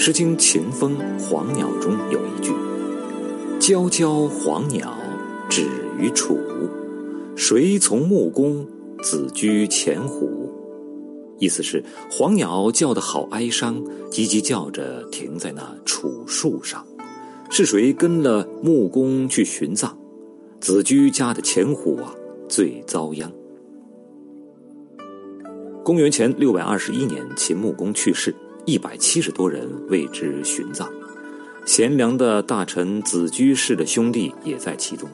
《诗经·秦风·黄鸟》中有一句：“皎皎黄鸟，止于楚。谁从穆公，子居前乎？”意思是黄鸟叫得好哀伤，叽叽叫着停在那楚树上。是谁跟了穆公去寻葬？子居家的前乎啊，最遭殃。公元前六百二十一年，秦穆公去世。一百七十多人为之殉葬，贤良的大臣子居士的兄弟也在其中。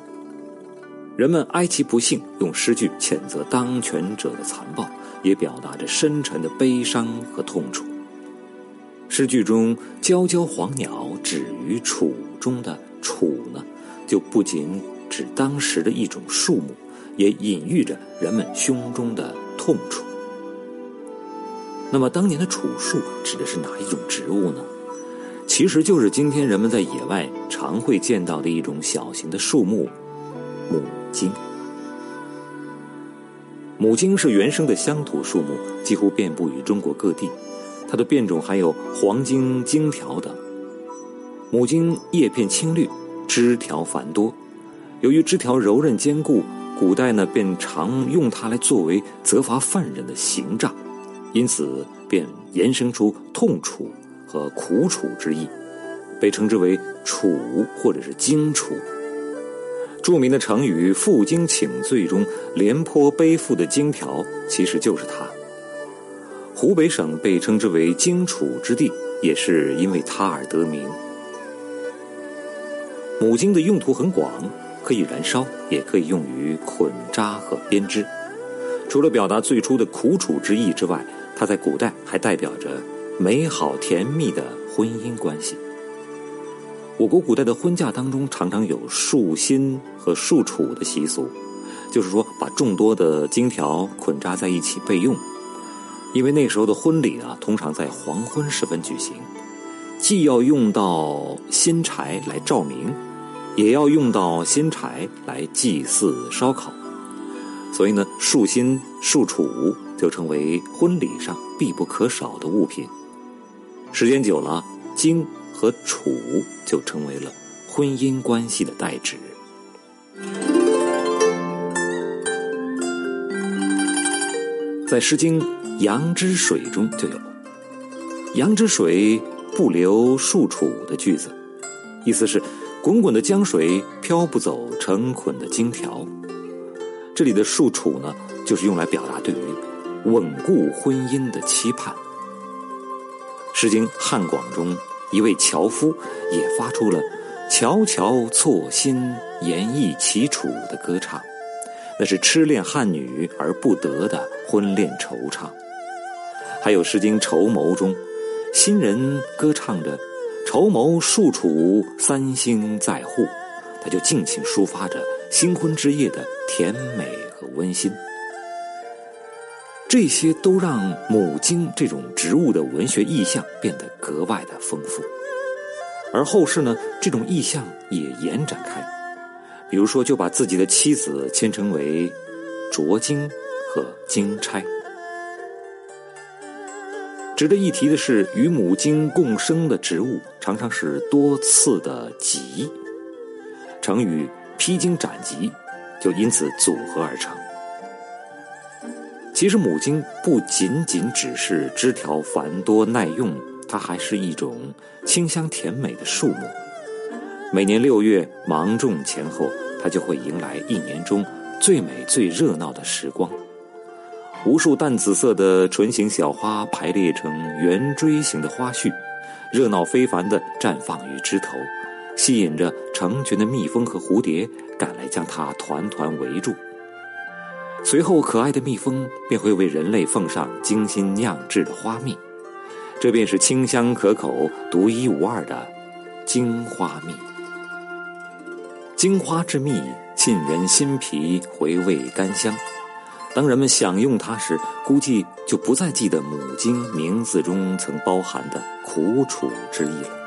人们哀其不幸，用诗句谴责当权者的残暴，也表达着深沉的悲伤和痛楚。诗句中“皎皎黄鸟，止于楚”中的“楚”呢，就不仅指当时的一种树木，也隐喻着人们胸中的痛楚。那么，当年的楚树指的是哪一种植物呢？其实就是今天人们在野外常会见到的一种小型的树木——母荆。母荆是原生的乡土树木，几乎遍布于中国各地。它的变种还有黄荆、荆条等。母荆叶片青绿，枝条繁多。由于枝条柔韧坚固，古代呢便常用它来作为责罚犯人的刑杖。因此，便延伸出痛楚和苦楚之意，被称之为“楚”或者是“荆楚”。著名的成语“负荆请罪”中，廉颇背负的荆条其实就是它。湖北省被称之为“荆楚之地”，也是因为它而得名。母荆的用途很广，可以燃烧，也可以用于捆扎和编织。除了表达最初的苦楚之意之外，它在古代还代表着美好甜蜜的婚姻关系。我国古代的婚嫁当中常常有束心和束楚的习俗，就是说把众多的荆条捆扎在一起备用。因为那时候的婚礼啊，通常在黄昏时分举行，既要用到新柴来照明，也要用到新柴来祭祀烧烤。所以呢，束心、束楚就成为婚礼上必不可少的物品。时间久了，荆和楚就成为了婚姻关系的代指。在《诗经·阳之水》中就有“阳之水不流束楚”的句子，意思是滚滚的江水漂不走成捆的荆条。这里的束楚呢，就是用来表达对于稳固婚姻的期盼。《诗经·汉广》中，一位樵夫也发出了“樵樵错心，言意其楚”的歌唱，那是痴恋汉女而不得的婚恋惆怅。还有《诗经·绸缪》中，新人歌唱着“绸缪束楚，三星在户”，他就尽情抒发着。新婚之夜的甜美和温馨，这些都让母经这种植物的文学意象变得格外的丰富。而后世呢，这种意象也延展开，比如说就把自己的妻子牵成为卓荆和荆钗。值得一提的是，与母经共生的植物常常是多刺的棘。成语。披荆斩棘，就因此组合而成。其实母荆不仅仅只是枝条繁多耐用，它还是一种清香甜美的树木。每年六月芒种前后，它就会迎来一年中最美最热闹的时光。无数淡紫色的唇形小花排列成圆锥形的花序，热闹非凡地绽放于枝头。吸引着成群的蜜蜂和蝴蝶赶来，将它团团围住。随后，可爱的蜜蜂便会为人类奉上精心酿制的花蜜，这便是清香可口、独一无二的荆花蜜。荆花之蜜沁人心脾，回味甘香。当人们享用它时，估计就不再记得母荆名字中曾包含的苦楚之意了。